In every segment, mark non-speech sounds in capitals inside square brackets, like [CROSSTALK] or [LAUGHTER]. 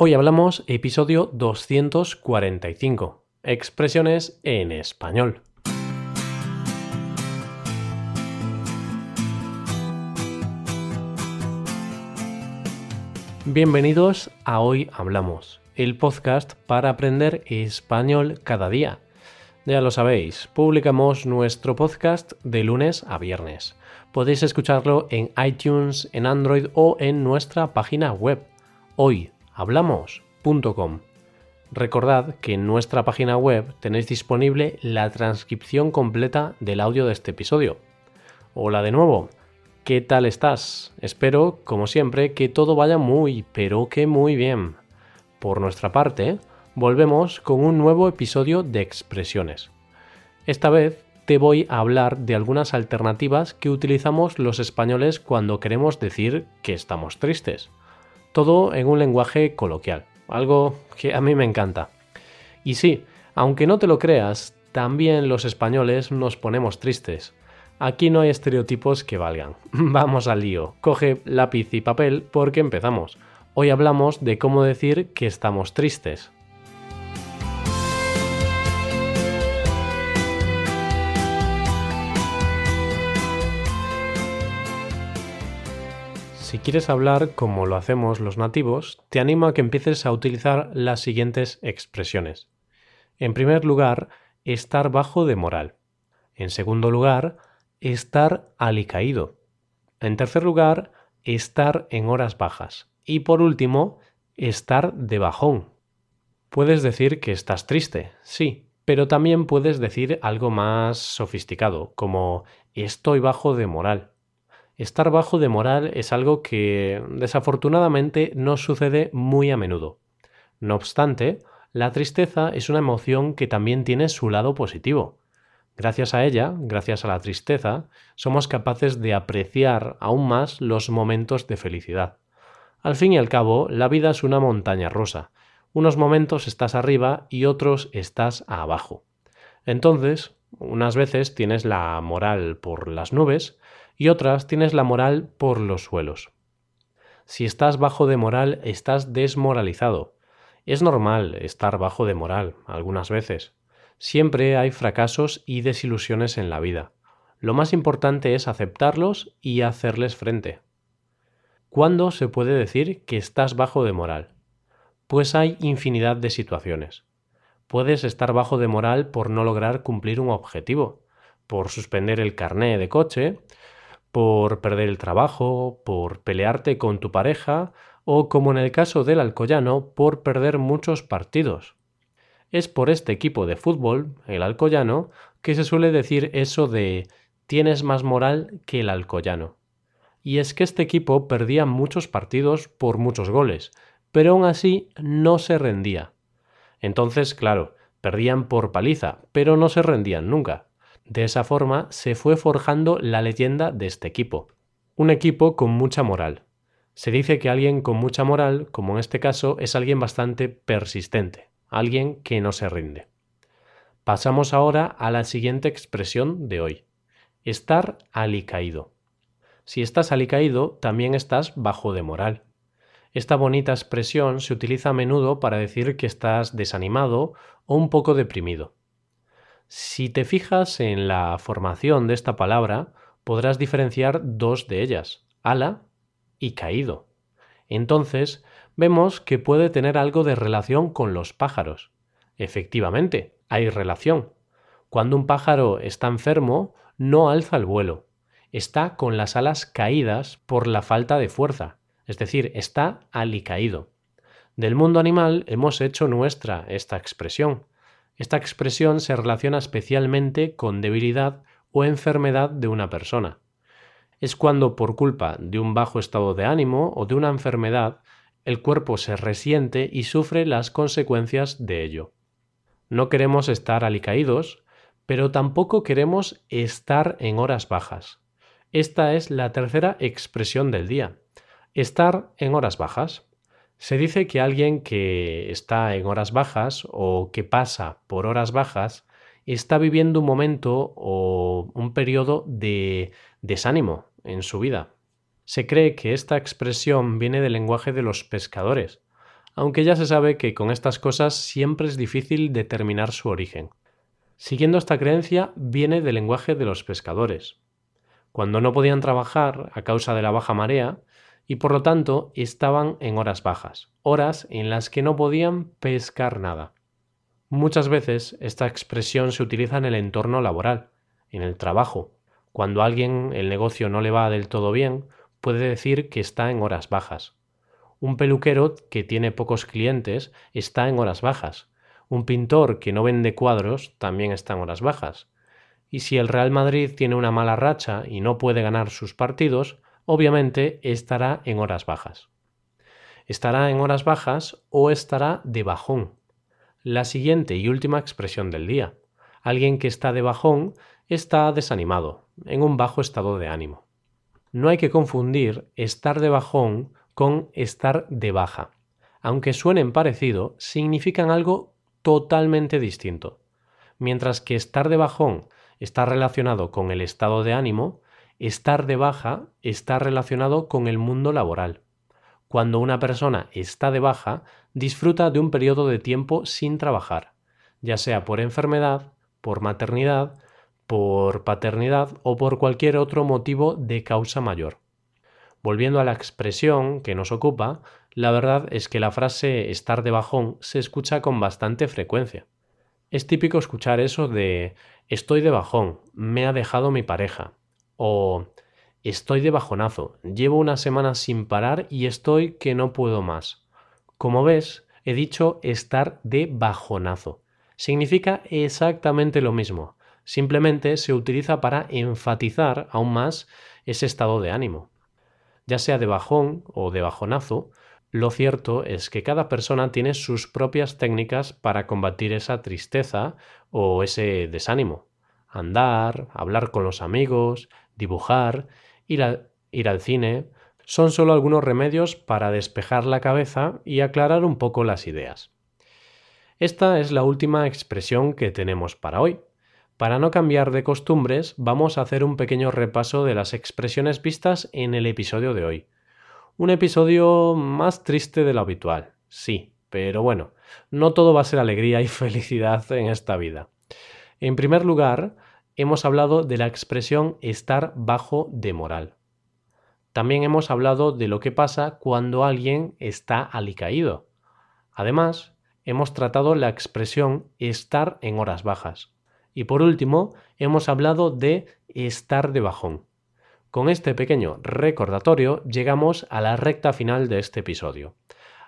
Hoy hablamos episodio 245, expresiones en español. Bienvenidos a Hoy Hablamos, el podcast para aprender español cada día. Ya lo sabéis, publicamos nuestro podcast de lunes a viernes. Podéis escucharlo en iTunes, en Android o en nuestra página web hoyhablamos.com. Recordad que en nuestra página web tenéis disponible la transcripción completa del audio de este episodio. Hola de nuevo, ¿Qué tal estás? Espero, como siempre, que todo vaya muy, pero que muy bien. Por nuestra parte, volvemos con un nuevo episodio de expresiones. Esta vez te voy a hablar de algunas alternativas que utilizamos los españoles cuando queremos decir que estamos tristes. Todo en un lenguaje coloquial, algo que a mí me encanta. Y sí, aunque no te lo creas, también los españoles nos ponemos tristes Aquí no hay estereotipos que valgan. [LAUGHS] Vamos al lío. Coge lápiz y papel porque empezamos. Hoy hablamos de cómo decir que estamos tristes. Si quieres hablar como lo hacemos los nativos, te animo a que empieces a utilizar las siguientes expresiones. En primer lugar, estar bajo de moral. En segundo lugar, estar alicaído. En tercer lugar, estar en horas bajas. Y por último, estar de bajón. Puedes decir que estás triste, sí, pero también puedes decir algo más sofisticado, como estoy bajo de moral. Estar bajo de moral es algo que desafortunadamente no sucede muy a menudo. No obstante, la tristeza es una emoción que también tiene su lado positivo. Gracias a ella, gracias a la tristeza, somos capaces de apreciar aún más los momentos de felicidad. Al fin y al cabo, la vida es una montaña rusa. Unos momentos estás arriba y otros estás abajo. Entonces, unas veces tienes la moral por las nubes y otras tienes la moral por los suelos. Si estás bajo de moral, estás desmoralizado. Es normal estar bajo de moral algunas veces. Siempre hay fracasos y desilusiones en la vida. Lo más importante es aceptarlos y hacerles frente. ¿Cuándo se puede decir que estás bajo de moral? Pues hay infinidad de situaciones. Puedes estar bajo de moral por no lograr cumplir un objetivo, por suspender el carné de coche, por perder el trabajo, por pelearte con tu pareja o, como en el caso del Alcoyano, por perder muchos partidos. Es por este equipo de fútbol, el Alcoyano, que se suele decir eso de tienes más moral que el Alcoyano. Y es que este equipo perdía muchos partidos por muchos goles, pero aún así no se rendía. Entonces, claro, perdían por paliza, pero no se rendían nunca. De esa forma se fue forjando la leyenda de este equipo. Un equipo con mucha moral. Se dice que alguien con mucha moral, como en este caso, es alguien bastante persistente alguien que no se rinde. Pasamos ahora a la siguiente expresión de hoy. Estar alicaído. Si estás alicaído, también estás bajo de moral. Esta bonita expresión se utiliza a menudo para decir que estás desanimado o un poco deprimido. Si te fijas en la formación de esta palabra, podrás diferenciar dos de ellas, ala y caído. Entonces, vemos que puede tener algo de relación con los pájaros. Efectivamente, hay relación. Cuando un pájaro está enfermo, no alza el vuelo. Está con las alas caídas por la falta de fuerza, es decir, está alicaído. Del mundo animal hemos hecho nuestra esta expresión. Esta expresión se relaciona especialmente con debilidad o enfermedad de una persona. Es cuando por culpa de un bajo estado de ánimo o de una enfermedad el cuerpo se resiente y sufre las consecuencias de ello. No queremos estar alicaídos, pero tampoco queremos estar en horas bajas. Esta es la tercera expresión del día. Estar en horas bajas. Se dice que alguien que está en horas bajas o que pasa por horas bajas está viviendo un momento o un periodo de desánimo en su vida. Se cree que esta expresión viene del lenguaje de los pescadores. aunque ya se sabe que con estas cosas siempre es difícil determinar su origen. Siguiendo esta creencia viene del lenguaje de los pescadores. Cuando no podían trabajar a causa de la baja marea, y por lo tanto estaban en horas bajas, horas en las que no podían pescar nada. Muchas veces esta expresión se utiliza en el entorno laboral, en el trabajo. Cuando a alguien el negocio no le va del todo bien, puede decir que está en horas bajas. Un peluquero que tiene pocos clientes está en horas bajas. Un pintor que no vende cuadros también está en horas bajas. Y si el Real Madrid tiene una mala racha y no puede ganar sus partidos, obviamente estará en horas bajas. Estará en horas bajas o estará de bajón. La siguiente y última expresión del día. Alguien que está de bajón está desanimado, en un bajo estado de ánimo. No hay que confundir estar de bajón con estar de baja. Aunque suenen parecido, significan algo totalmente distinto. Mientras que estar de bajón está relacionado con el estado de ánimo, Estar de baja está relacionado con el mundo laboral. Cuando una persona está de baja, disfruta de un periodo de tiempo sin trabajar, ya sea por enfermedad, por maternidad, por paternidad o por cualquier otro motivo de causa mayor. Volviendo a la expresión que nos ocupa, la verdad es que la frase estar de bajón se escucha con bastante frecuencia. Es típico escuchar eso de estoy de bajón, me ha dejado mi pareja, o estoy de bajonazo, llevo una semana sin parar y estoy que no puedo más. Como ves, he dicho estar de bajonazo. Significa exactamente lo mismo, simplemente se utiliza para enfatizar aún más ese estado de ánimo. Ya sea de bajón o de bajonazo, lo cierto es que cada persona tiene sus propias técnicas para combatir esa tristeza o ese desánimo. Andar, hablar con los amigos, dibujar, ir, al cine, son solo algunos remedios para despejar la cabeza y aclarar un poco las ideas. Esta es la última expresión que tenemos para hoy. Para no cambiar de costumbres, vamos a hacer un pequeño repaso de las expresiones vistas en el episodio de hoy. Un episodio más triste de lo habitual, sí, pero bueno, no todo va a ser alegría y [LAUGHS] felicidad en esta vida. En primer lugar, hemos hablado de la expresión estar bajo de moral. También hemos hablado de lo que pasa cuando alguien está alicaído. Además, hemos tratado la expresión estar en horas bajas. Y por último, hemos hablado de estar de bajón. Con este pequeño recordatorio llegamos a la recta final de este episodio.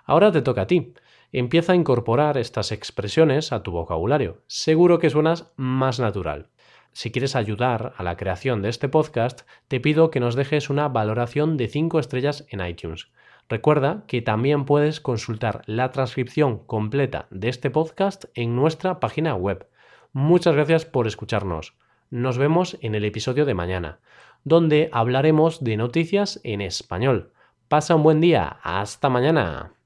Ahora te toca a ti. Empieza a incorporar estas expresiones a tu vocabulario. Seguro que suenas más natural. Si quieres ayudar a la creación de este podcast, te pido que nos dejes una valoración de 5 estrellas en iTunes. Recuerda que también puedes consultar la transcripción completa de este podcast en nuestra página web. Muchas gracias por escucharnos. Nos vemos en el episodio de mañana, donde hablaremos de noticias en español. Pasa un buen día. Hasta mañana.